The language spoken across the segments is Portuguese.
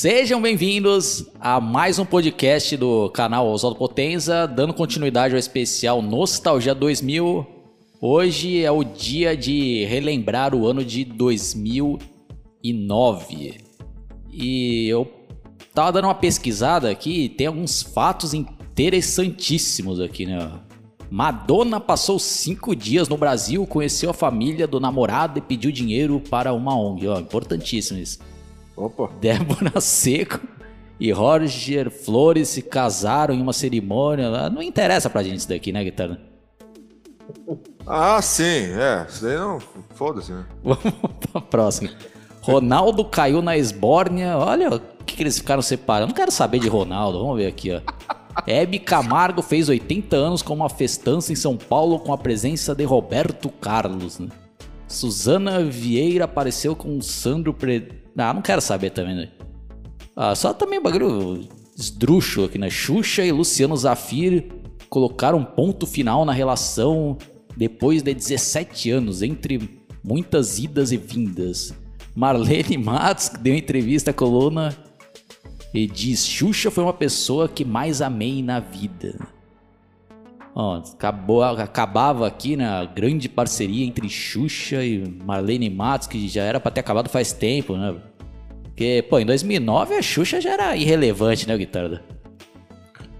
Sejam bem-vindos a mais um podcast do canal Oswaldo Potenza, dando continuidade ao especial Nostalgia 2000. Hoje é o dia de relembrar o ano de 2009. E eu tava dando uma pesquisada aqui tem alguns fatos interessantíssimos aqui, né? Madonna passou cinco dias no Brasil, conheceu a família do namorado e pediu dinheiro para uma ONG. Ó, importantíssimo isso. Opa. Débora Seco e Roger Flores se casaram em uma cerimônia lá. Não interessa pra gente isso daqui, né, Guitarra? Ah, sim, é. Isso daí não. Foda-se, né? Vamos pra próxima. Ronaldo caiu na esbórnia. Olha o que, que eles ficaram separando. Não quero saber de Ronaldo. Vamos ver aqui, ó. Hebe Camargo fez 80 anos com uma festança em São Paulo com a presença de Roberto Carlos. Né? Suzana Vieira apareceu com Sandro Pre... Ah, não quero saber também, né? Ah, só também bagulho esdrúxulo aqui, né? Xuxa e Luciano Zafir colocaram um ponto final na relação depois de 17 anos, entre muitas idas e vindas. Marlene Matos deu entrevista à coluna e diz: Xuxa foi uma pessoa que mais amei na vida. Acabou, acabava aqui na grande parceria entre Xuxa e Marlene Matos, que já era pra ter acabado faz tempo, né? Porque, pô, em 2009 a Xuxa já era irrelevante, né, Guitarra?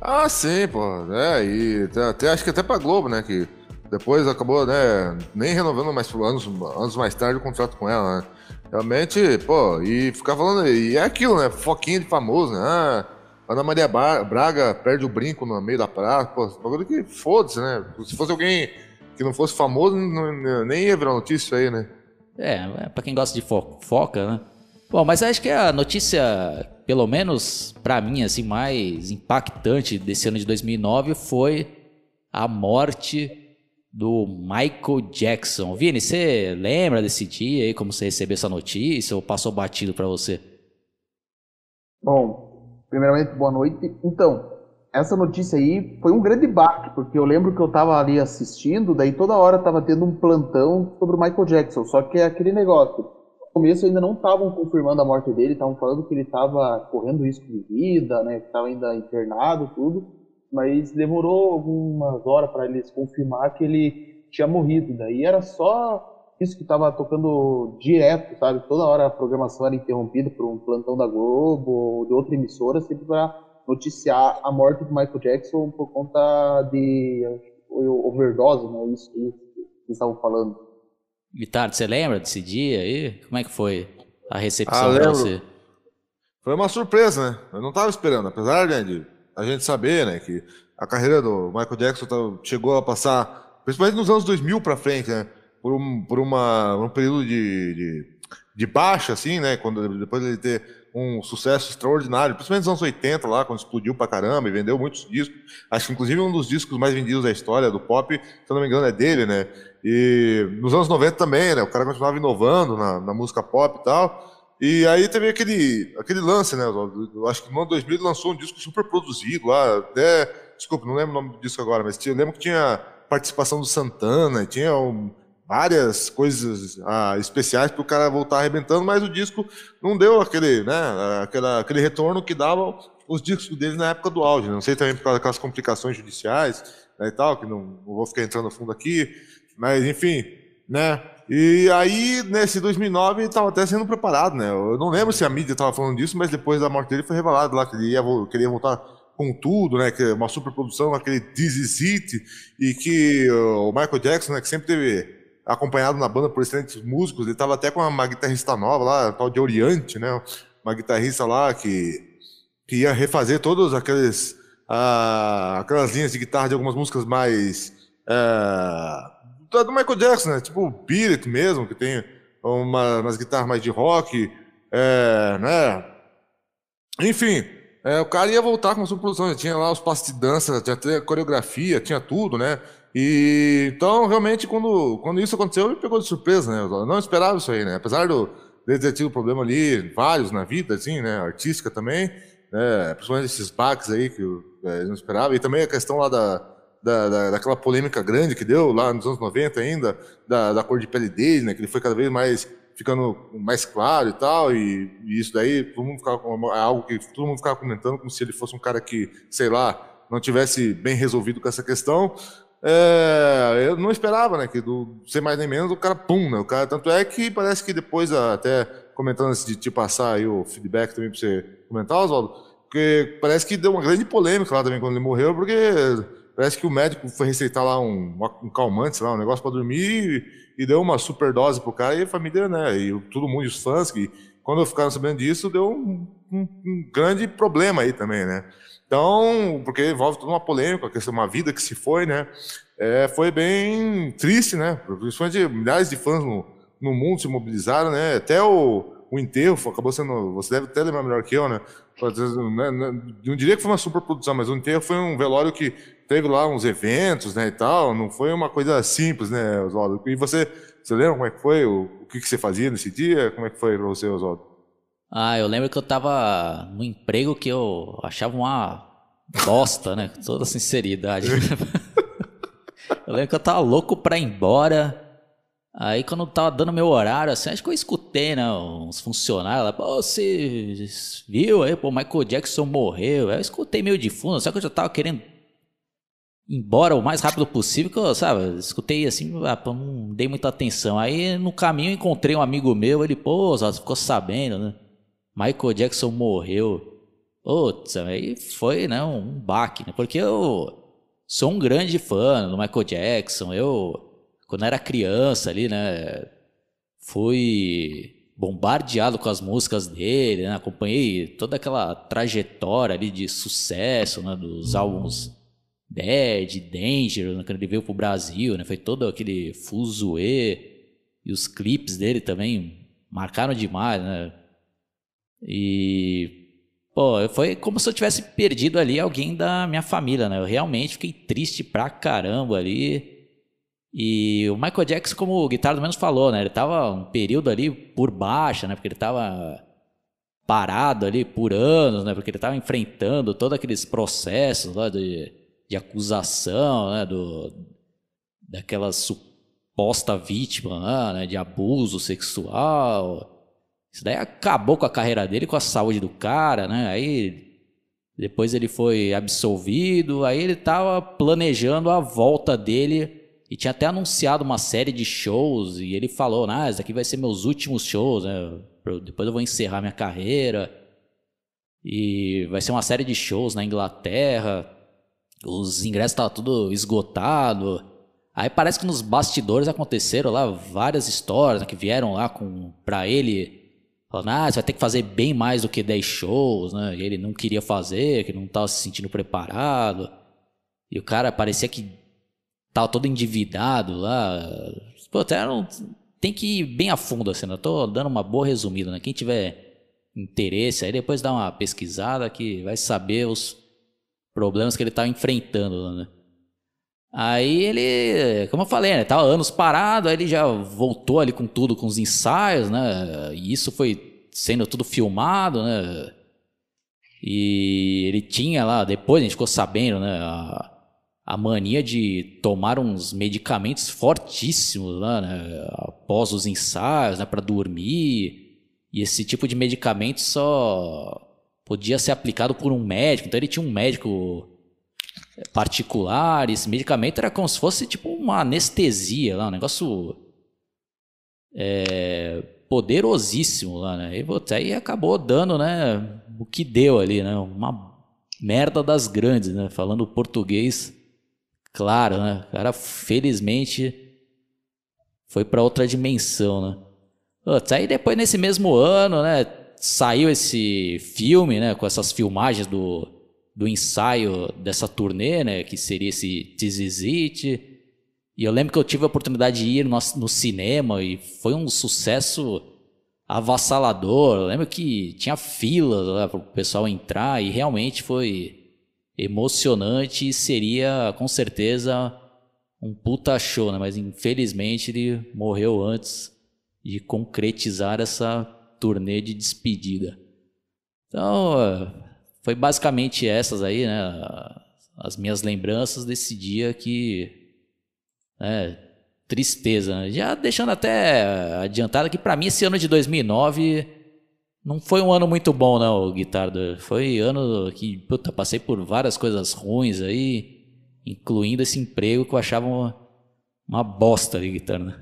Ah, sim, pô. É, e até, acho que até pra Globo, né? Que depois acabou, né? Nem renovando mais anos, anos mais tarde o contrato com ela, né? Realmente, pô, e ficar falando. E é aquilo, né? Foquinha de famoso, né? Ah, Ana Maria Braga perde o brinco no meio da praça. Pô, bagulho que foda-se, né? Se fosse alguém que não fosse famoso, não- nem ia virar notícia aí, né? É, é pra quem gosta de fo- foca, né? Bom, mas acho que a notícia, pelo menos pra mim, assim, mais impactante desse ano de 2009 foi a morte do Michael Jackson. Vini, você lembra desse dia aí, como você recebeu essa notícia ou passou batido pra você? Bom, primeiramente, boa noite. Então, essa notícia aí foi um grande baque, porque eu lembro que eu tava ali assistindo, daí toda hora tava tendo um plantão sobre o Michael Jackson, só que é aquele negócio. Começo ainda não estavam confirmando a morte dele, estavam falando que ele estava correndo risco de vida, né, que estava ainda internado, tudo, mas demorou algumas horas para eles confirmar que ele tinha morrido. Daí era só isso que estava tocando direto, sabe? Toda hora a programação era interrompida por um plantão da Globo ou de outra emissora, sempre para noticiar a morte do Michael Jackson por conta de overdose, né? Isso que eles estavam falando. Guitarra, você lembra desse dia aí? Como é que foi a Ah, recepção pra lembro. você? Foi uma surpresa, né? Eu não tava esperando, apesar né, de a gente saber, né, que a carreira do Michael Jackson tá- chegou a passar, principalmente nos anos 2000 pra frente, né, por um, por uma, um período de, de, de baixa, assim, né, quando depois ele ter um sucesso extraordinário, principalmente nos anos 80 lá, quando explodiu pra caramba e vendeu muitos discos. Acho que inclusive um dos discos mais vendidos da história do pop, se não me engano, é dele, né? E nos anos 90 também, né? O cara continuava inovando na, na música pop e tal. E aí teve aquele, aquele lance, né? Eu, acho que no ano 2000 ele lançou um disco super produzido lá, até. Desculpa, não lembro o nome do disco agora, mas eu lembro que tinha participação do Santana, tinha um, várias coisas ah, especiais para o cara voltar arrebentando, mas o disco não deu aquele, né, aquela, aquele retorno que davam os discos dele na época do auge. Né? Não sei também por causa daquelas complicações judiciais né, e tal, que não, não vou ficar entrando a fundo aqui, mas enfim, né? E aí, nesse 2009, ele estava até sendo preparado, né? Eu não lembro se a mídia estava falando disso, mas depois da morte dele foi revelado lá que ele ia, queria voltar com tudo, né? Que é uma superprodução, aquele This Is It, e que o Michael Jackson, né, que sempre teve acompanhado na banda por excelentes músicos, ele estava até com uma guitarrista nova lá, tal de Oriente, né? Uma guitarrista lá que, que ia refazer todas aqueles, ah, aquelas linhas de guitarra de algumas músicas mais. Ah, do Michael Jackson, né? Tipo Beat It mesmo, que tem uma, umas guitarras mais de rock, é, né? Enfim, é, o cara ia voltar com a sua produção, tinha lá os passos de dança, tinha coreografia, tinha tudo, né? E então, realmente, quando, quando isso aconteceu, me pegou de surpresa, né? Eu não esperava isso aí, né? Apesar do, de ter tido problema ali, vários na vida, assim, né? Artística também, né? Principalmente esses baques aí que eu, é, não esperava. E também a questão lá da, da, da, daquela polêmica grande que deu lá nos anos 90 ainda, da, da cor de pele dele, né? Que ele foi cada vez mais ficando mais claro e tal, e, e isso daí todo mundo ficava, é algo que todo mundo ficava comentando como se ele fosse um cara que, sei lá, não tivesse bem resolvido com essa questão. É, eu não esperava, né, que do ser mais nem menos o cara pum, né, o cara tanto é que parece que depois até comentando antes de te passar aí o feedback também para você comentar, Oswaldo, porque parece que deu uma grande polêmica lá também quando ele morreu, porque parece que o médico foi receitar lá um, um calmante, sei lá, um negócio para dormir e, e, deu uma super dose pro cara e a família, né, e todo mundo, os fãs que quando ficaram sabendo disso, deu um, um, um grande problema aí também, né? Então, porque envolve toda uma polêmica, questão uma vida que se foi, né? É, foi bem triste, né? Principalmente milhares de fãs no, no mundo se mobilizaram, né? Até o, o enterro acabou sendo. Você deve até lembrar melhor que eu, né? né, né não diria que foi uma superprodução, mas o enterro foi um velório que teve lá uns eventos, né? E tal. Não foi uma coisa simples, né, Oswaldo? E você, você lembra como é que foi? O, o que, que você fazia nesse dia? Como é que foi para você, Oswaldo? Ah, eu lembro que eu tava no emprego que eu achava uma bosta, né? Com toda sinceridade. eu lembro que eu tava louco pra ir embora. Aí quando eu tava dando meu horário, assim, acho que eu escutei, né? Uns funcionários lá, pô, você viu aí, pô, Michael Jackson morreu. Aí eu escutei meio de fundo, só que eu já tava querendo ir embora o mais rápido possível, que eu, sabe, escutei assim, ah, não dei muita atenção. Aí no caminho encontrei um amigo meu, ele, pô, ficou sabendo, né? Michael Jackson morreu. Putz, aí foi né, um baque, né? Porque eu sou um grande fã do Michael Jackson. Eu, quando era criança ali, né? Fui bombardeado com as músicas dele, né? Acompanhei toda aquela trajetória ali de sucesso, né? Dos álbuns Bad, Danger, né? quando ele veio pro Brasil, né? Foi todo aquele fuzuê. E os clipes dele também marcaram demais, né? E pô, foi como se eu tivesse perdido ali alguém da minha família, né? Eu realmente fiquei triste pra caramba ali. E o Michael Jackson, como o Guitarra Menos falou, né? Ele tava um período ali por baixa, né? Porque ele tava parado ali por anos, né? Porque ele tava enfrentando todos aqueles processos de, de acusação, né? Do, daquela suposta vítima né? De abuso sexual. Isso daí acabou com a carreira dele, com a saúde do cara, né? Aí depois ele foi absolvido, aí ele tava planejando a volta dele e tinha até anunciado uma série de shows e ele falou, ah, esse aqui vai ser meus últimos shows, né? Depois eu vou encerrar minha carreira. E vai ser uma série de shows na Inglaterra. Os ingressos estavam tudo esgotado. Aí parece que nos bastidores aconteceram lá várias histórias né, que vieram lá com para ele Falando, ah, você vai ter que fazer bem mais do que 10 shows, né? E ele não queria fazer, que não estava se sentindo preparado. E o cara parecia que tava todo endividado lá. Pô, até não, tem que ir bem a fundo assim, né? Eu tô dando uma boa resumida, né? Quem tiver interesse aí, depois dá uma pesquisada que vai saber os problemas que ele tá enfrentando, né? Aí ele, como eu falei, né, tava anos parado, aí ele já voltou ali com tudo, com os ensaios, né? E isso foi sendo tudo filmado, né? E ele tinha lá, depois a gente ficou sabendo, né? A, a mania de tomar uns medicamentos fortíssimos lá, né, após os ensaios, né, para dormir. E esse tipo de medicamento só podia ser aplicado por um médico. Então ele tinha um médico particular. Esse medicamento era como se fosse tipo uma anestesia lá, um negócio é, poderosíssimo lá, né? E aí acabou dando, né, o que deu ali, né? Uma merda das grandes, né? Falando português claro, né? O cara, felizmente, foi para outra dimensão, né? Putz, aí depois, nesse mesmo ano, né? Saiu esse filme, né? Com essas filmagens do, do ensaio dessa turnê, né? Que seria esse This Is It. E eu lembro que eu tive a oportunidade de ir no, no cinema e foi um sucesso avassalador. Eu lembro que tinha fila para o pessoal entrar e realmente foi emocionante e seria com certeza um puta show, né? Mas infelizmente ele morreu antes de concretizar essa turnê de despedida. Então, foi basicamente essas aí, né? As minhas lembranças desse dia que. Né, tristeza. Né? Já deixando até adiantado que para mim esse ano de 2009 não foi um ano muito bom, não, Guitardo. Foi ano que, puta, passei por várias coisas ruins aí, incluindo esse emprego que eu achava uma, uma bosta ali, Guitardo.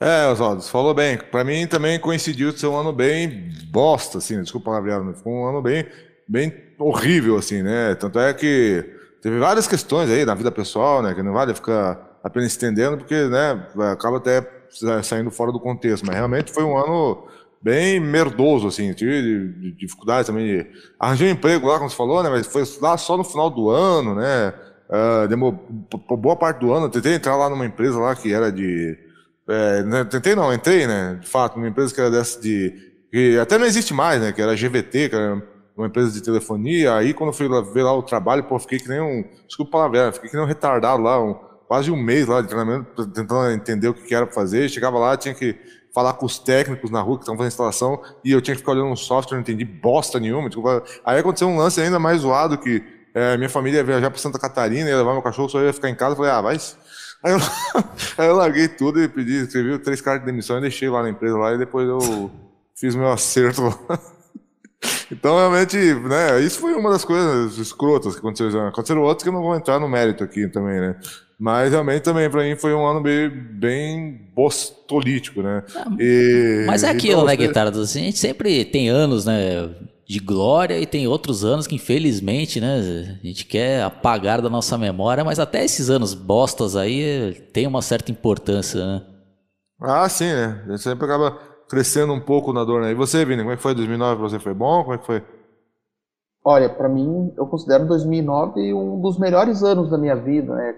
É, Oswaldo, você falou bem. Para mim também coincidiu de ser um ano bem bosta, assim, desculpa a palavra, foi um ano bem, bem horrível, assim, né? Tanto é que teve várias questões aí na vida pessoal, né? Que não vale ficar apenas estendendo, porque, né, acaba até saindo fora do contexto. Mas realmente foi um ano bem merdoso, assim, tive dificuldades também de arranjar um emprego lá, como você falou, né, mas foi lá só no final do ano, né, uh, demorou boa parte do ano, tentei entrar lá numa empresa lá que era de, é, né, tentei não, entrei, né, de fato, numa empresa que era dessa de, que até não existe mais, né, que era GVT, que era uma empresa de telefonia, aí quando eu fui lá, ver lá o trabalho, pô, fiquei que nem um, desculpa a palavra, fiquei que nem um retardado lá, um, quase um mês lá de treinamento, tentando entender o que era para fazer, chegava lá, tinha que falar com os técnicos na rua que estão fazendo instalação e eu tinha que ficar olhando um software, não entendi bosta nenhuma. Desculpa. Aí aconteceu um lance ainda mais zoado que é, minha família ia viajar para Santa Catarina, ia levar meu cachorro, só ia ficar em casa. Falei, ah, vai. Aí eu, aí eu larguei tudo e pedi, escrevi três cartas de demissão e deixei lá na empresa lá e depois eu fiz meu acerto lá. Então, realmente, né, isso foi uma das coisas escrotas que aconteceu. Aconteceram outras que eu não vou entrar no mérito aqui também, né? Mas realmente também para mim foi um ano bem, bem bostolítico, né? E, mas é aquilo, então, né, Guitarra? Assim, a gente sempre tem anos, né, de glória e tem outros anos que infelizmente, né, a gente quer apagar da nossa memória, mas até esses anos bostas aí tem uma certa importância, né? Ah, sim, né? A gente sempre acaba crescendo um pouco na dor, né? E você, Vini, como é que foi 2009 para você? Foi bom? Como é que foi? Olha, para mim, eu considero 2009 um dos melhores anos da minha vida, né?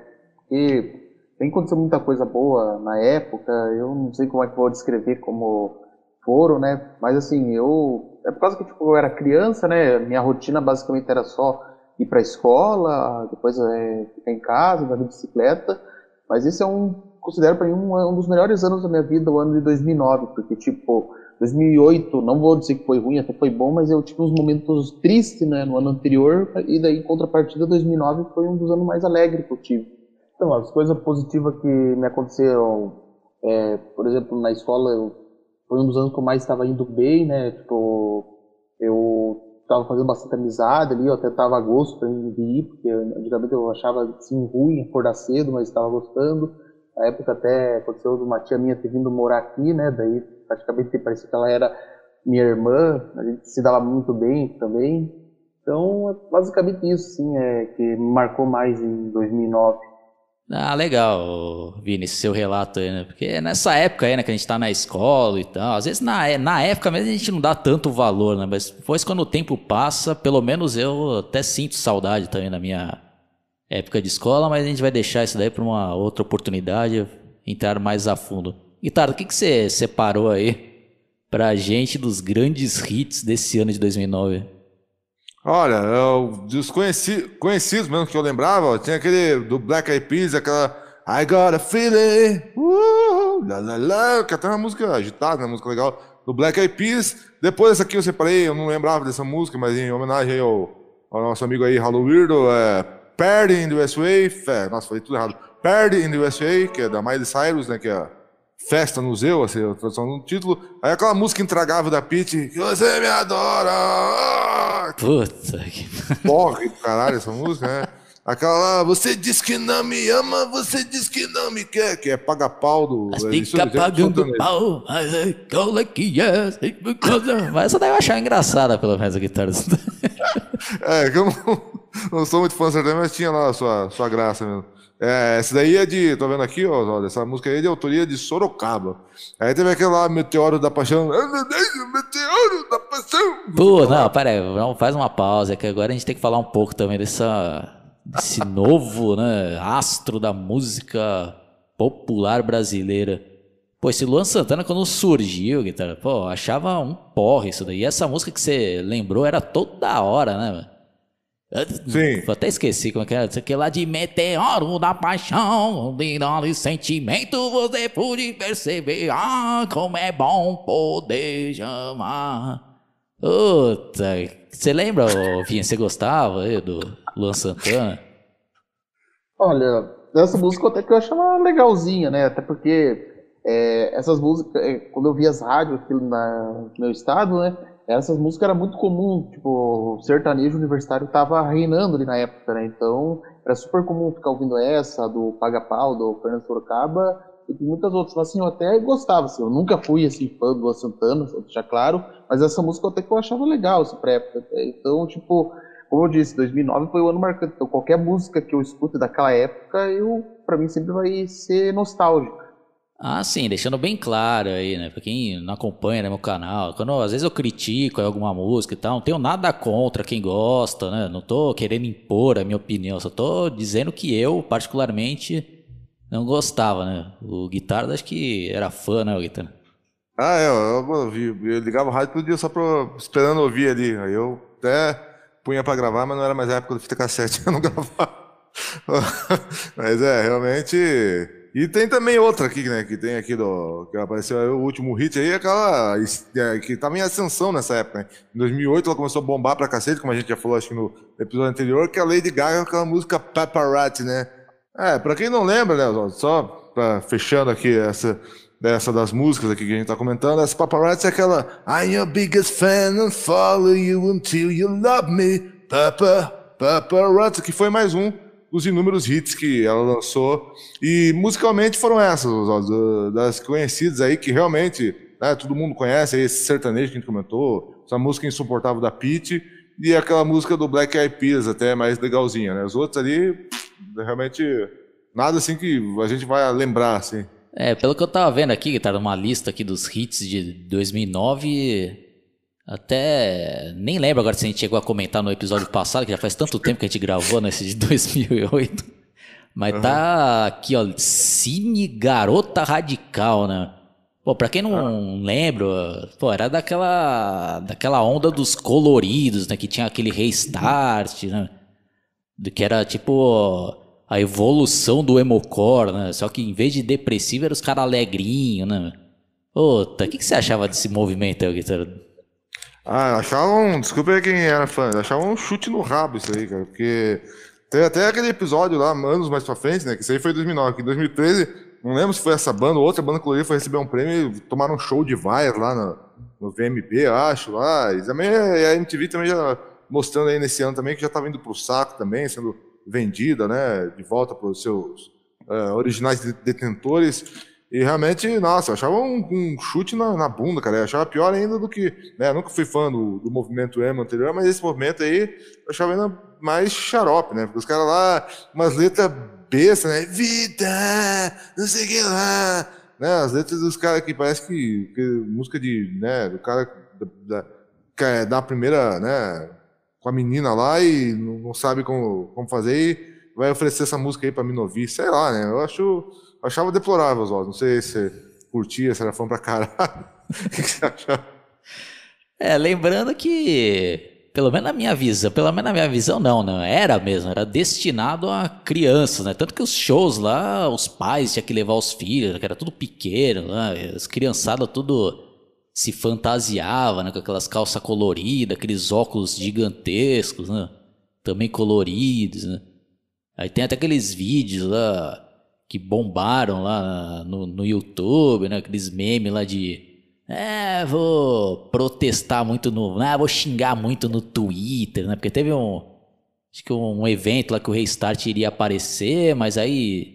porque tem acontecido muita coisa boa na época, eu não sei como é que vou descrever como foram, né? Mas assim, eu. É por causa que tipo, eu era criança, né? Minha rotina basicamente era só ir para escola, depois é, ficar em casa, andar de bicicleta. Mas esse é um. Considero para mim um, um, dos melhores anos da minha vida, o ano de 2009, porque tipo. 2008, não vou dizer que foi ruim, até foi bom, mas eu tive uns momentos tristes né, no ano anterior, e daí, em contrapartida, 2009 foi um dos anos mais alegres que eu tive. Então, as coisas positivas que me aconteceram, é, por exemplo, na escola, eu, foi um dos anos que eu mais estava indo bem, né? Tipo, eu estava fazendo bastante amizade ali, eu até estava a gosto para ir, porque antigamente eu achava assim ruim acordar cedo, mas estava gostando. Na época até aconteceu uma tia minha ter vindo morar aqui, né? Daí praticamente parecia que ela era minha irmã, a gente se dava muito bem também. Então, é basicamente isso, sim, é que marcou mais em 2009. Ah, legal, Vini, seu relato aí, né? Porque nessa época aí, né, que a gente tá na escola e tal, às vezes na, na época mesmo a gente não dá tanto valor, né? Mas depois quando o tempo passa, pelo menos eu até sinto saudade também da minha época de escola, mas a gente vai deixar isso daí para uma outra oportunidade, entrar mais a fundo. Guitarra, o que, que você separou aí pra gente dos grandes hits desse ano de 2009? Olha, eu, dos conheci, conhecidos mesmo que eu lembrava, tinha aquele do Black Eyed Peas, aquela I Got a Feeling, uh, la, la, la, que até uma música agitada, uma música legal, do Black Eyed Peas. Depois essa aqui eu separei, eu não lembrava dessa música, mas em homenagem ao, ao nosso amigo aí, Halo Weirdo, é Party in the USA, é, nossa, falei tudo errado. Party in the USA, que é da Miley Cyrus, né, que é Festa no Museu, assim, a tradução do título. Aí aquela música intragável da Pete, que você me adora. Puta que. Porra, caralho, essa música, né? Aquela lá, você diz que não me ama, você diz que não me quer, que é paga pau do. Mas fica é pagando pau, mas é cola que é. Mas essa daí eu achava engraçada, pelo menos, a guitarra. É, que eu não, não sou muito fã sertanejo, mas tinha lá a sua, sua graça mesmo. É, essa daí é de. Tô vendo aqui, ó, Oswaldo, essa música aí é de autoria de Sorocaba. Aí teve aquele lá, Meteoro da Paixão. Meteoro da Paixão! Pô, não, pera aí, faz uma pausa, que agora a gente tem que falar um pouco também dessa, desse novo, né, astro da música popular brasileira. Pô, esse Luan Santana, quando surgiu, guitarra, pô, achava um porre isso daí. E essa música que você lembrou era toda hora, né, mano? Eu- Sim. Eu até esqueci como é que era. Isso aqui lá de meteoro da paixão, de dole sentimento, você pôde perceber. Ah, como é bom poder chamar. Puta, você lembra, ô, Vinha, você gostava aí do Luan Santana? Olha, essa música até que eu achava legalzinha, né? Até porque é, essas músicas, é, quando eu via as rádios aqui na, no meu estado, né? Essas músicas eram muito comum, tipo, o sertanejo universitário tava reinando ali na época, né? Então, era super comum ficar ouvindo essa, do Paga Pau, do Fernando Sorocaba, e muitas outras. Mas, assim, eu até gostava, assim, eu nunca fui, assim, fã do Luan Santana, já claro, mas essa música até que eu achava legal, assim, pra época. Então, tipo, como eu disse, 2009 foi o ano marcante. Então, qualquer música que eu escute daquela época, eu, pra mim, sempre vai ser nostálgico. Ah, sim, deixando bem claro aí, né? Pra quem não acompanha no meu canal, quando às vezes eu critico alguma música e tal, não tenho nada contra quem gosta, né? Não tô querendo impor a minha opinião, só tô dizendo que eu, particularmente, não gostava, né? O Guitarra, acho que era fã, né, o Guitarra? Ah, é, eu, eu, eu ligava o rádio todo dia só pra, esperando ouvir ali. Aí eu até punha pra gravar, mas não era mais a época do fita cassete, eu não gravava. mas é, realmente. E tem também outra aqui, né? Que tem aqui do. Que apareceu o último hit aí, aquela. é, Que tava em ascensão nessa época, né? Em 2008 ela começou a bombar pra cacete, como a gente já falou, acho que no episódio anterior, que é a Lady Gaga aquela música Paparazzi, né? É, pra quem não lembra, né, só pra, fechando aqui essa, dessa das músicas aqui que a gente tá comentando, essa paparazzi é aquela I'm your biggest fan and follow you until you love me, papa, paparazzi, que foi mais um dos inúmeros hits que ela lançou. E musicalmente foram essas, Oswaldo, das conhecidas aí, que realmente né, todo mundo conhece, aí, esse sertanejo que a gente comentou, essa música insuportável da Pitty, e aquela música do Black Eyed Peas, até mais legalzinha, né? Os outros ali, realmente, nada assim que a gente vai lembrar, assim. É, pelo que eu tava vendo aqui, tá numa lista aqui dos hits de 2009, até nem lembro agora se a gente chegou a comentar no episódio passado, que já faz tanto tempo que a gente gravou nesse de 2008. Mas tá aqui, ó, Cine Garota Radical, né? Pô, pra quem não lembra, pô, era daquela, daquela onda dos coloridos, né? Que tinha aquele restart, né? Do que era tipo a evolução do emocore, né? Só que em vez de depressivo, era os caras alegrinhos, né? Puta, o que, que você achava desse movimento aí, Guitarra? Ah, achavam, desculpa quem era fã, achavam um chute no rabo isso aí, cara, porque tem até aquele episódio lá, anos mais pra frente, né, que isso aí foi em 2009, que em 2013, não lembro se foi essa banda ou outra banda colorida foi receber um prêmio e tomaram um show de vaias lá no, no VMB, acho, lá, e também a MTV também já mostrando aí nesse ano também que já tava indo pro saco também, sendo vendida, né, de volta para os seus eh, originais de- detentores. E realmente, nossa, eu achava um, um chute na, na bunda, cara. Eu achava pior ainda do que. Né, nunca fui fã do, do movimento emo anterior, mas esse movimento aí eu achava ainda mais xarope, né? Porque os caras lá, umas letras bestas, né? Vida, não sei o que lá. Né, as letras dos caras que parece que, que música de. Né, do cara da, da, é da primeira, né? Com a menina lá e não, não sabe como, como fazer e vai oferecer essa música aí pra não ouvir. Sei lá, né? Eu acho. Achava deplorável, Oswaldo. Não sei se você curtia, se era fã pra caralho. O que você achava? É, lembrando que, pelo menos na minha visão, pelo menos na minha visão não, não, era mesmo, era destinado a crianças, né? Tanto que os shows lá, os pais tinham que levar os filhos, que era tudo pequeno, né? As criançadas tudo se fantasiava, né? Com aquelas calças coloridas, aqueles óculos gigantescos, né? Também coloridos, né? Aí tem até aqueles vídeos lá que bombaram lá no, no YouTube, né? Aqueles memes lá de. É, vou protestar muito no. Ah, vou xingar muito no Twitter, né? Porque teve um. Acho que um evento lá que o Restart iria aparecer, mas aí.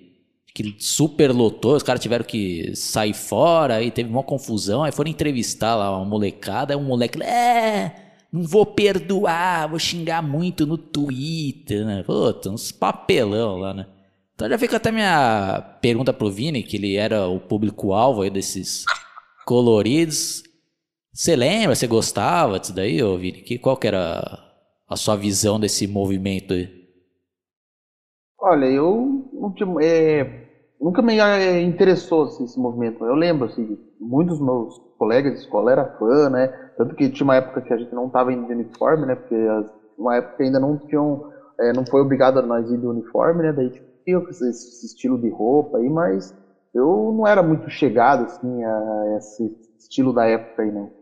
Que super lotou, os caras tiveram que sair fora, aí teve uma confusão, aí foram entrevistar lá uma molecada, aí um moleque. É, não vou perdoar, vou xingar muito no Twitter, né? Puta, uns papelão lá, né? Então já fica até minha pergunta pro Vini, que ele era o público-alvo aí desses coloridos. Você lembra, você gostava disso daí, ô Vini? Que, qual que era a sua visão desse movimento aí? Olha, eu é, nunca me é, interessou assim, esse movimento. Eu lembro, assim, muitos meus colegas de escola eram fã, né? Tanto que tinha uma época que a gente não estava indo de uniforme, né? Porque uma época ainda não tinham, é, não foi obrigado a nós ir de uniforme, né? Daí tipo, esse, esse estilo de roupa aí, mas eu não era muito chegado assim a esse estilo da época aí, não.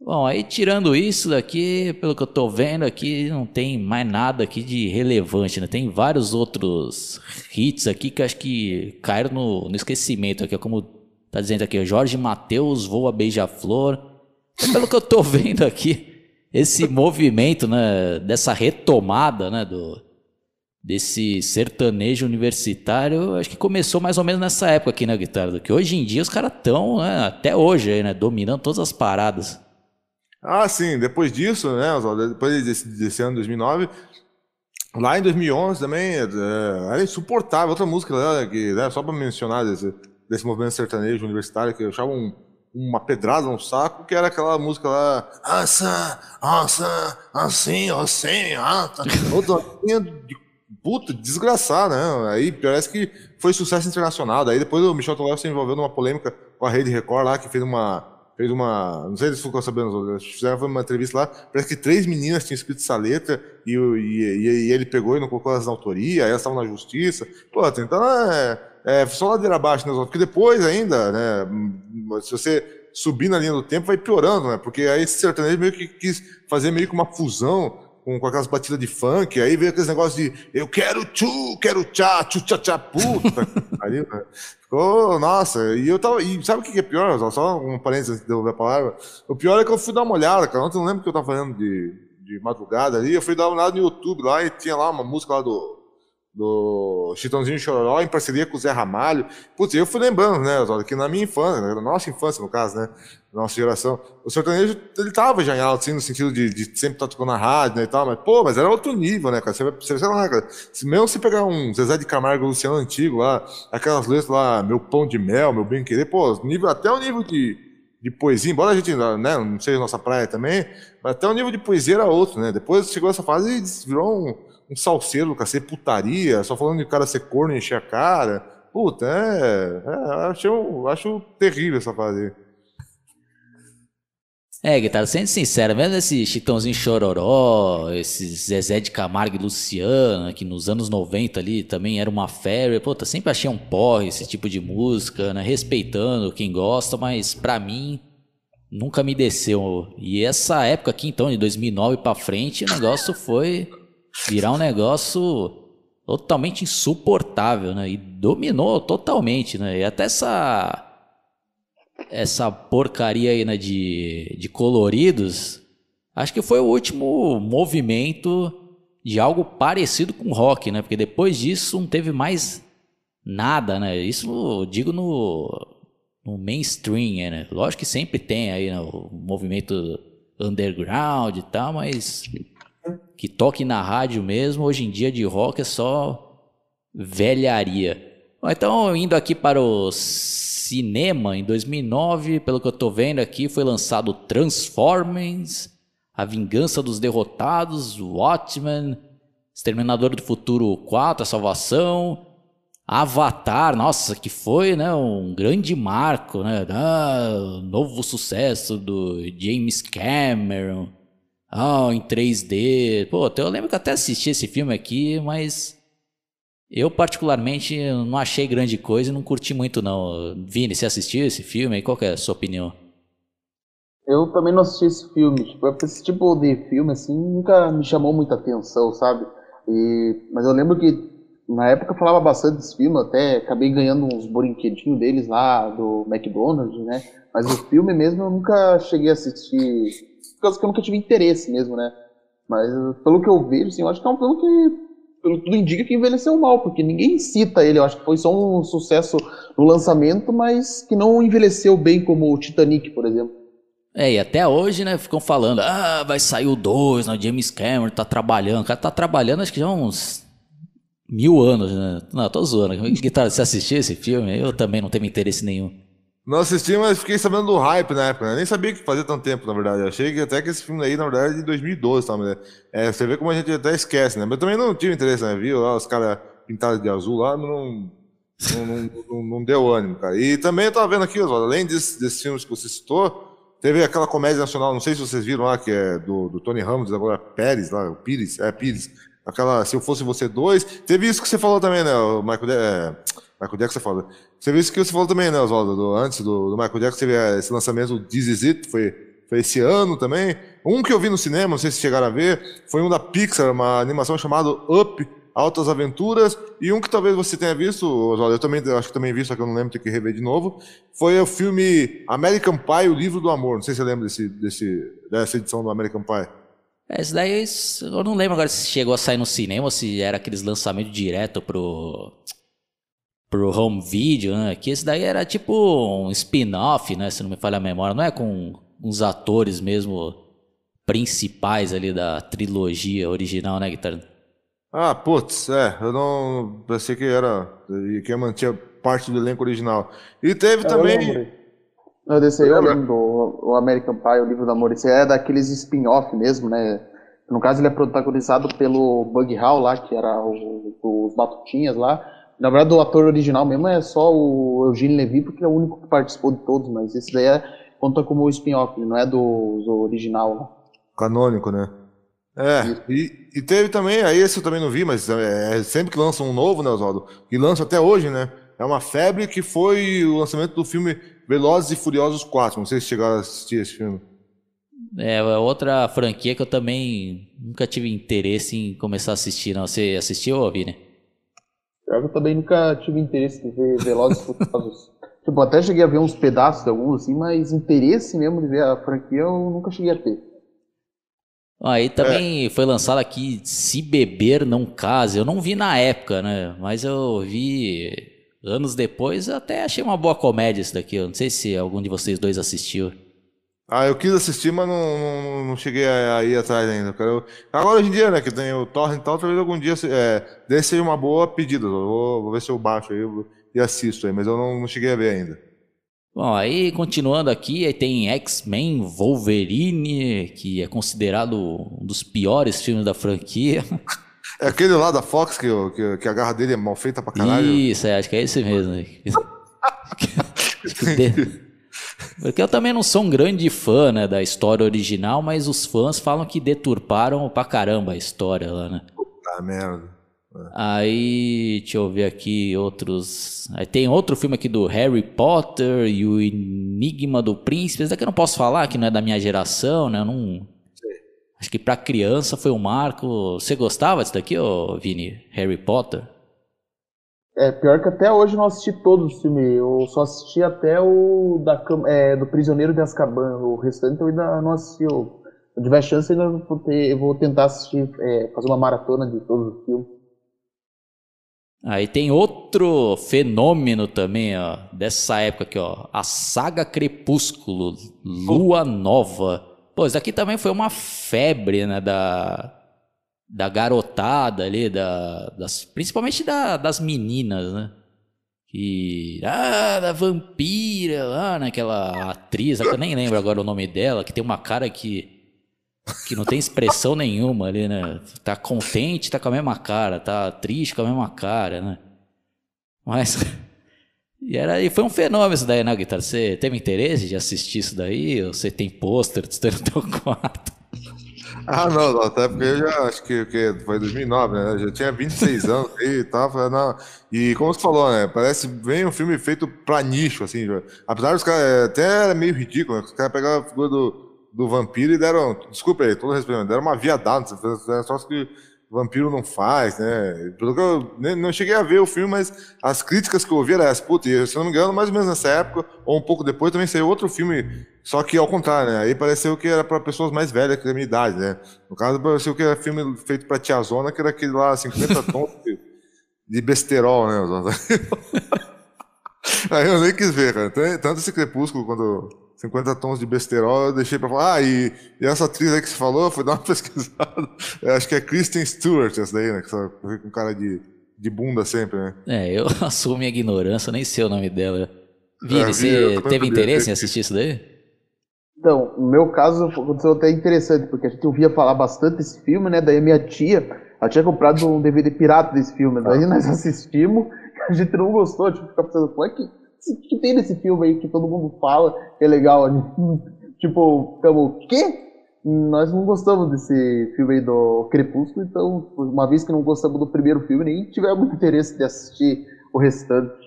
Bom, aí tirando isso daqui, pelo que eu tô vendo aqui, não tem mais nada aqui de relevante, né? Tem vários outros hits aqui que acho que caíram no, no esquecimento aqui, como tá dizendo aqui, Jorge Mateus voa beija-flor. Então, pelo que eu tô vendo aqui, esse movimento, né, dessa retomada, né, do, desse sertanejo universitário, acho que começou mais ou menos nessa época aqui na guitarra, que hoje em dia os caras estão, né, até hoje, né, dominando todas as paradas. Ah, sim, depois disso, né, depois desse, desse ano 2009, lá em 2011 também, é, era insuportável, outra música, né, que, né, só para mencionar desse, desse movimento sertanejo universitário, que eu achava um, uma pedrada no saco, que era aquela música lá, assa, assim, assim, ah, tá. outra de puta, desgraçar, né? Aí parece que foi sucesso internacional. Daí depois o Michel Teló se envolveu numa polêmica com a Rede Record lá, que fez uma. Fez uma. Não sei se ficou sabendo, fizeram uma entrevista lá. Parece que três meninas tinham escrito essa letra e, e, e ele pegou e não colocou elas na autoria, aí elas estavam na justiça. Pô, então é, é só ladeira abaixo, né? Porque depois ainda, né? Se você subir na linha do tempo, vai piorando, né? Porque aí esse sertanejo meio que quis fazer meio que uma fusão com, com aquelas batidas de funk, aí veio aqueles negócios de eu quero tchu, quero tchá, tchu tchá tchá puta. aí, né? ficou, nossa, e eu tava, e sabe o que é pior? Só um parênteses antes de eu a palavra. O pior é que eu fui dar uma olhada, cara, ontem eu não lembro o que eu tava fazendo de, de madrugada ali, eu fui dar uma olhada no YouTube lá e tinha lá uma música lá do do Chitãozinho Chororó em parceria com o Zé Ramalho. Putz, eu fui lembrando, né, que na minha infância, na nossa infância, no caso, né, nossa geração, o sertanejo, ele tava já em alto, assim, no sentido de, de sempre estar tá tocando na rádio, né, e tal, mas, pô, mas era outro nível, né, cara, você, você sei lá, cara, se mesmo você pegar um Zezé de Camargo, Luciano Antigo lá, aquelas letras lá, meu pão de mel, meu bem-querer, pô, nível, até o nível de, de poesia, embora a gente, né, não seja nossa praia também, mas até o nível de poesia era outro, né, depois chegou essa fase e virou um um salseiro do cacete, putaria, só falando de cara ser corno e encher a cara. Puta, é. é acho, acho terrível essa fase. É, guitarra, sendo sincero, mesmo esse Chitãozinho Chororó, esse Zezé de Camargo e Luciano, que nos anos 90 ali também era uma febre, puta, sempre achei um porre esse tipo de música, né? Respeitando quem gosta, mas pra mim nunca me desceu. E essa época aqui, então, de 2009 pra frente, o negócio foi virar um negócio totalmente insuportável, né? E dominou totalmente, né? E até essa essa porcaria aí, né, de, de coloridos, acho que foi o último movimento de algo parecido com rock, né? Porque depois disso não teve mais nada, né? Isso digo no, no mainstream, né? Lógico que sempre tem aí né, o movimento underground e tal, mas que toque na rádio mesmo, hoje em dia de rock é só velharia. Então, indo aqui para o cinema, em 2009, pelo que eu tô vendo aqui, foi lançado Transformers, A Vingança dos Derrotados, Watchmen, Exterminador do Futuro 4, A Salvação, Avatar, nossa, que foi né, um grande marco, né? Ah, novo sucesso do James Cameron ah, em 3D. Pô, eu lembro que até assisti esse filme aqui, mas eu particularmente não achei grande coisa e não curti muito não. Vini, você assistiu esse filme? Qual é a sua opinião? Eu também não assisti esse filme. Tipo, esse tipo de filme assim nunca me chamou muita atenção, sabe? E, mas eu lembro que Na época eu falava bastante desse filme, até acabei ganhando uns brinquedinhos deles lá do McDonald's, né? Mas o filme mesmo eu nunca cheguei a assistir, causa que eu nunca tive interesse mesmo, né? Mas pelo que eu vejo, assim, eu acho que é um filme que pelo tudo indica que envelheceu mal, porque ninguém cita ele. Eu acho que foi só um sucesso no lançamento, mas que não envelheceu bem como o Titanic, por exemplo. É, e até hoje, né, ficam falando, ah, vai sair o 2, né, James Cameron tá trabalhando. O cara tá trabalhando acho que já uns mil anos, né? Não, tô zoando. Guitarra, você assistiu esse filme? Eu também não tenho interesse nenhum. Não assisti, mas fiquei sabendo do hype na época, né? Nem sabia que fazia tanto tempo, na verdade. Eu achei que até que esse filme aí, na verdade, é de 2012, tá? É, você vê como a gente até esquece, né? Mas eu também não tive interesse, né? Viu lá os caras pintados de azul lá, não, não, não, não, não deu ânimo, cara. E também eu tava vendo aqui, Oswaldo, além desses, desses filmes que você citou, teve aquela comédia nacional, não sei se vocês viram lá, que é do, do Tony Ramos, agora Pérez, lá, o Pires, é Pires. Aquela Se Eu Fosse Você Dois. Teve isso que você falou também, né? O Michael... É, Michael Jackson foda. Você viu isso que você falou também, né, Oswaldo? Do, antes do, do, Michael Jackson, teve esse lançamento This Is It, foi, foi esse ano também. Um que eu vi no cinema, não sei se chegaram a ver, foi um da Pixar, uma animação chamada Up, Altas Aventuras, e um que talvez você tenha visto, Oswaldo, eu também acho que também vi, só que eu não lembro, tem que rever de novo, foi o filme American Pie, o Livro do Amor. Não sei se você lembra desse, desse, dessa edição do American Pie. É, esse daí eu não lembro agora se chegou a sair no cinema ou se era aqueles lançamentos direto pro pro home video, né? Que esse daí era tipo um spin-off, né? Se não me falha a memória, não é com uns atores mesmo principais ali da trilogia original, né, Guitarra? Ah, putz, é, eu não pensei que era que mantinha parte do elenco original. E teve Eu também. Não, desse aí eu lembro do o American Pie, o livro do amor. Esse é daqueles spin-off mesmo, né? No caso, ele é protagonizado pelo Bug Hall lá, que era o, os Batutinhas lá. Na verdade, o ator original mesmo é só o Eugene Levy, porque é o único que participou de todos, mas esse daí é, conta como spin-off, não é do, do original. né? Canônico, né? É, e, e teve também, aí esse eu também não vi, mas é, é sempre que lança um novo, né, Oswaldo? Que lança até hoje, né? É uma febre que foi o lançamento do filme Velozes e Furiosos 4. Não sei se chegaram a assistir esse filme. É outra franquia que eu também nunca tive interesse em começar a assistir, não. Você assistiu, Vini? Eu também nunca tive interesse de ver Velozes e Furiosos. tipo, até cheguei a ver uns pedaços de alguns, assim, mas interesse mesmo de ver a franquia eu nunca cheguei a ter. Aí também foi lançado aqui Se Beber Não Case. Eu não vi na época, né? Mas eu vi anos depois. Eu até achei uma boa comédia isso daqui. Eu não sei se algum de vocês dois assistiu. Ah, eu quis assistir, mas não, não, não cheguei a, a ir atrás ainda. Quero- Agora, hoje em dia, né, que tem o Torrent e tal, talvez algum dia é, desse seja uma boa pedida. Vou, vou ver se eu baixo aí e assisto aí, mas eu não, não cheguei a ver ainda. Bom, aí continuando aqui, aí tem X-Men Wolverine, que é considerado um dos piores filmes da franquia. É aquele lá da Fox que, que, que a garra dele é mal feita pra caralho. Isso, é, acho que é esse mesmo. Porque eu também não sou um grande fã né, da história original, mas os fãs falam que deturparam pra caramba a história lá, né? Ah, merda. Aí, deixa eu ver aqui outros. Aí tem outro filme aqui do Harry Potter e o Enigma do Príncipe. Esse daqui eu não posso falar, que não é da minha geração, né? Eu não. Acho que pra criança foi um marco. Você gostava disso daqui, ô Vini? Harry Potter? É, pior que até hoje eu não assisti todos os filmes. Eu só assisti até o da, é, do Prisioneiro de Azkaban. O restante eu ainda não assisti. Eu, se tiver chance, ainda vou, ter- eu vou tentar assistir, é, fazer uma maratona de todos os filmes. Aí tem outro fenômeno também, ó, dessa época aqui, ó. A saga Crepúsculo, Lua Nova. Pô, isso aqui também foi uma febre, né, da, da garotada ali, da, das, principalmente da- das meninas, né? Que, ah, da vampira lá, naquela atriz, eu nem lembro agora o nome dela, que tem uma cara que que não tem expressão nenhuma ali, né? Tá contente, tá com a mesma cara, tá triste com a mesma cara, né? Mas. E, era, e foi um fenômeno isso daí, né, Guitarra? Você teve interesse de assistir isso daí? Ou você tem pôster daí no teu quarto? Ah, não, não, até porque eu já acho que, que foi 2009, né? Eu já tinha 26 anos e falei, não. E como você falou, né? Parece bem um filme feito pra nicho, assim. Apesar dos caras, até era meio ridículo, né? Os caras pegaram a figura do, do vampiro e deram. Desculpa aí, todo respeito, deram uma viadada. Só que vampiro não faz, né? Pelo que eu nem- não cheguei a ver o filme, mas as críticas que eu ouvi eram essa, putz, e, se eu não me engano, mais ou menos nessa época, ou um pouco depois, também saiu outro filme, só que ao contrário, né? Aí pareceu que era para pessoas mais velhas que a minha idade, né? No caso, pareceu que era filme feito pra tiazona, que era aquele lá, 50 tons de, de besterol, né? Aí eu nem quis ver, cara. Tan- Tanto esse crepúsculo quando 50 tons de besterol, eu deixei pra falar. Ah, e, e essa atriz aí que você falou, foi dar uma pesquisada. Eu acho que é Kristen Stewart, essa daí, né? Que só fica com cara de, de bunda sempre, né? É, eu assumo minha ignorância, nem sei o nome dela. É, Vini, vi, eu você teve interesse em assistir isso daí? Então, no meu caso, aconteceu até interessante, porque a gente ouvia falar bastante desse filme, né? Daí a minha tia, ela tinha comprado um DVD pirata desse filme. Daí nós assistimos, a gente não gostou, tipo, ficar pensando, como é que, que, tem nesse filme aí que todo mundo fala que é legal? tipo, ficamos, o quê? Nós não gostamos desse filme aí do Crepúsculo, então, uma vez que não gostamos do primeiro filme, nem tivemos interesse de assistir o restante.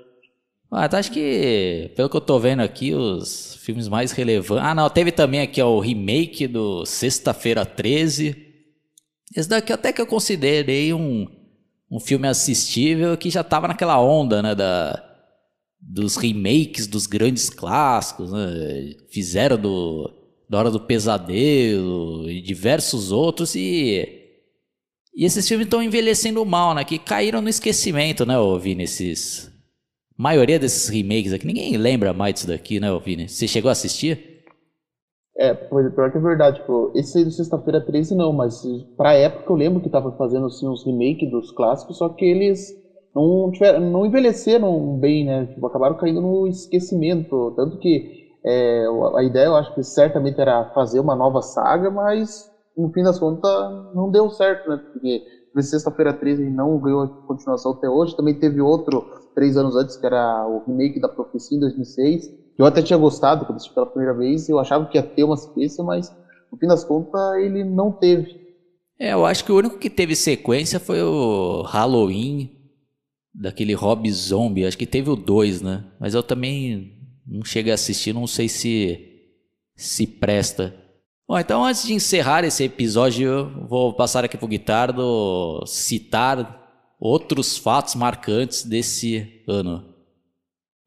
Ah, então acho que, pelo que eu tô vendo aqui, os filmes mais relevantes. Ah, não, teve também aqui ó, o remake do Sexta-feira 13. Esse daqui até que eu considerei um, um filme assistível que já tava naquela onda, né, da, dos remakes dos grandes clássicos, né? Fizeram do da Hora do Pesadelo e diversos outros e e esses filmes estão envelhecendo mal, né? Que caíram no esquecimento, né, Vini? Esses maioria desses remakes aqui, ninguém lembra mais disso daqui, né, Vini? Você chegou a assistir? É, pois, pior que é verdade, tipo, esse aí do Sexta-feira 13 não, mas pra época eu lembro que tava fazendo assim uns remakes dos clássicos, só que eles não, não envelheceram bem, né? Tipo, acabaram caindo no esquecimento. Tanto que é, a ideia eu acho que certamente era fazer uma nova saga, mas no fim das contas não deu certo, né? Porque Sexta-feira 13 não ganhou continuação até hoje. Também teve outro três anos antes, que era o remake da Profecia em 2006. que Eu até tinha gostado quando assisti pela primeira vez. Eu achava que ia ter uma sequência, mas no fim das contas ele não teve. É, eu acho que o único que teve sequência foi o Halloween, daquele Rob Zombie. Acho que teve o 2, né? Mas eu também não cheguei a assistir, não sei se se presta. Bom, então antes de encerrar esse episódio, eu vou passar aqui pro Guitardo citar outros fatos marcantes desse ano.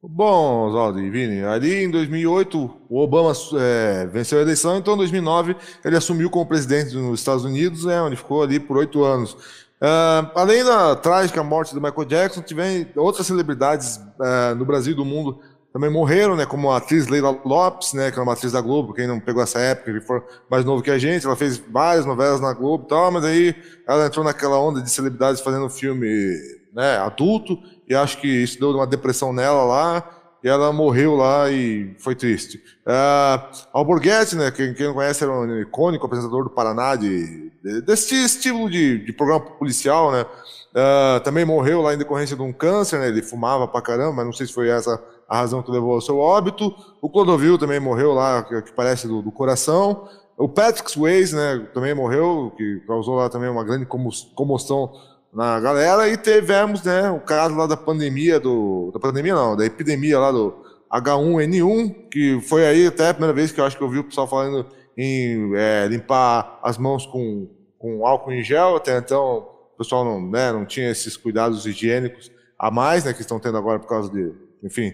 Bom, Oswaldo e Vini, ali em 2008 o Obama é, venceu a eleição, então em 2009 ele assumiu como presidente dos Estados Unidos, né, onde ficou ali por oito anos. Ah, além da trágica morte do Michael Jackson, tiveram outras celebridades ah, no Brasil e do mundo também morreram, né, como a atriz Leila Lopes, né, que é uma atriz da Globo, quem não pegou essa época, ele for mais novo que a gente, ela fez várias novelas na Globo e tal, mas aí ela entrou naquela onda de celebridades fazendo filme né, adulto, e acho que isso deu uma depressão nela lá, e ela morreu lá e foi triste. Uh, Alborguete, né, quem, quem não conhece, era um icônico apresentador do Paraná, de, de, desse estilo de, de programa policial, né, uh, também morreu lá em decorrência de um câncer, né, ele fumava pra caramba, mas não sei se foi essa a razão que levou ao seu óbito. O Clodovil também morreu lá, que, que parece do, do, coração. O Patrick Swayze, né, também morreu, que causou lá também uma grande comoção na galera. E tivemos, né, o caso lá da pandemia, do, da pandemia não, da epidemia lá do H1N1, que foi aí até a primeira vez que eu acho que eu vi o pessoal falando em é, limpar as mãos com, com álcool em gel. Até então o pessoal não, né, não tinha esses cuidados higiênicos a mais, né, que estão tendo agora por causa de, enfim,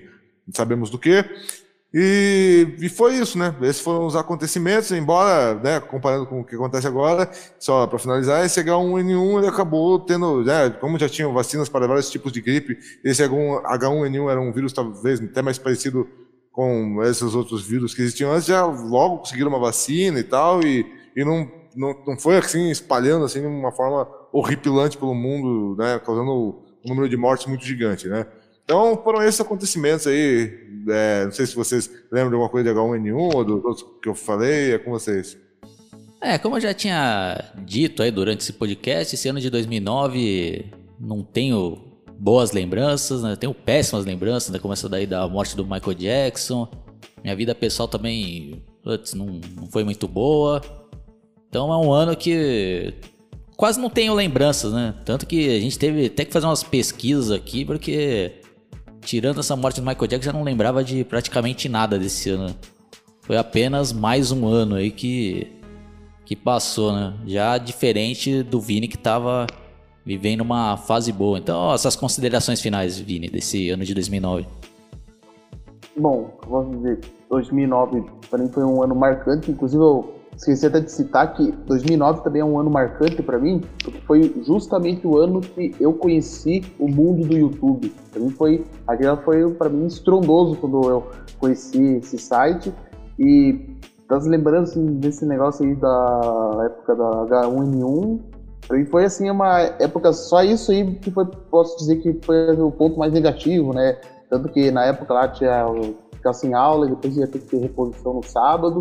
sabemos do que. E, e, foi isso, né? Esses foram os acontecimentos, embora, né, comparando com o que acontece agora, só para finalizar, esse H1N1 ele acabou tendo, né, como já tinham vacinas para vários tipos de gripe, esse H1N1 era um vírus talvez até mais parecido com esses outros vírus que existiam antes, já logo conseguiram uma vacina e tal, e, e não, não, não foi assim espalhando assim de uma forma horripilante pelo mundo, né, causando um número de mortes muito gigante, né? Então foram esses acontecimentos aí. É, não sei se vocês lembram de alguma coisa de H1N1 ou dos outros que eu falei, é com vocês. É, como eu já tinha dito aí durante esse podcast, esse ano de 2009 não tenho boas lembranças, né? Tenho péssimas lembranças, né? Como essa daí da morte do Michael Jackson. Minha vida pessoal também putz, não, não foi muito boa. Então é um ano que quase não tenho lembranças, né? Tanto que a gente teve até que fazer umas pesquisas aqui, porque tirando essa morte do Michael Jackson, já não lembrava de praticamente nada desse ano. Foi apenas mais um ano aí que que passou, né? Já diferente do Vini que tava vivendo uma fase boa. Então, ó, essas considerações finais, Vini, desse ano de 2009. Bom, posso dizer, 2009 para mim foi um ano marcante. Inclusive, eu esqueci até de citar que 2009 também é um ano marcante para mim, porque foi justamente o ano que eu conheci o mundo do YouTube. Para mim foi, aquilo foi para mim estrondoso quando eu conheci esse site e das lembranças desse negócio aí da época da H1N1, pra mim foi assim uma época só isso aí que foi posso dizer que foi o ponto mais negativo, né? Tanto que na época lá tinha ficar sem aula, depois ia ter que ter reposição no sábado.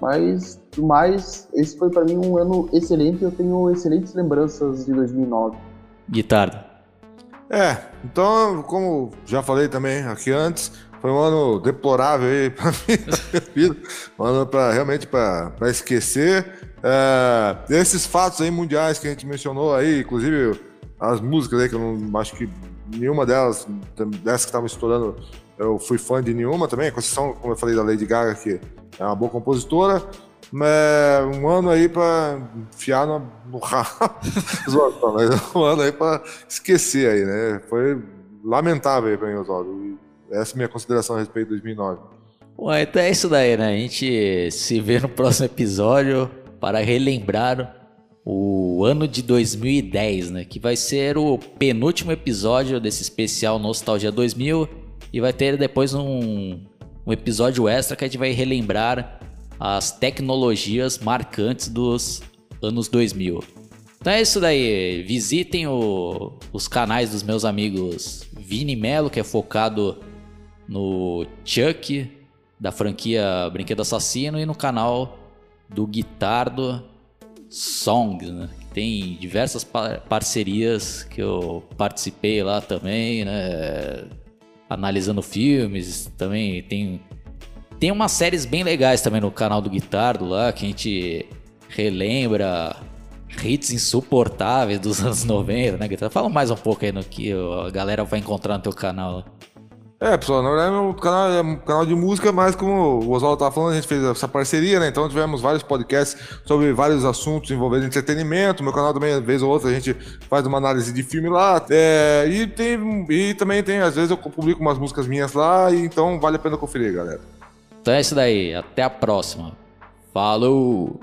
Mas, mais, esse foi para mim um ano excelente. Eu tenho excelentes lembranças de 2009. Guitarra. É, então, como já falei também aqui antes, foi um ano deplorável aí para mim, um ano para realmente para esquecer. É, esses fatos aí mundiais que a gente mencionou aí, inclusive as músicas aí que eu não acho que nenhuma delas, dessas que estavam estourando, eu fui fã de nenhuma também, com exceção, como eu falei, da Lady Gaga, que é uma boa compositora. Mas um ano aí pra enfiar no, no rabo. um ano aí pra esquecer aí, né? Foi lamentável pra mim, Oswaldo. Essa é a minha consideração a respeito de 2009. Bom, então é isso daí, né? A gente se vê no próximo episódio para relembrar o ano de 2010, né? Que vai ser o penúltimo episódio desse especial Nostalgia 2000 e vai ter depois um, um episódio extra que a gente vai relembrar as tecnologias marcantes dos anos 2000. Então é isso daí. Visitem o, os canais dos meus amigos Vini Melo, que é focado no Chuck, da franquia Brinquedo Assassino, e no canal do Guitardo Songs, né? Tem diversas par parcerias que eu participei lá também, né? Analisando filmes, também tem tem umas séries bem legais também no canal do Guitardo lá, que a gente relembra hits insuportáveis dos anos 90, né, Guitardo? Fala mais um pouco aí no que a galera vai encontrar no teu canal. É, pessoal, na verdade meu canal é um canal de música, mas como o Oswaldo estava falando, a gente fez essa parceria, né? Então tivemos vários podcasts sobre vários assuntos envolvendo entretenimento. Meu canal também, vez ou outra, a gente faz uma análise de filme lá. É, e, tem, e também tem, às vezes eu publico umas músicas minhas lá, então vale a pena conferir, galera. Então é isso daí, até a próxima. Falou!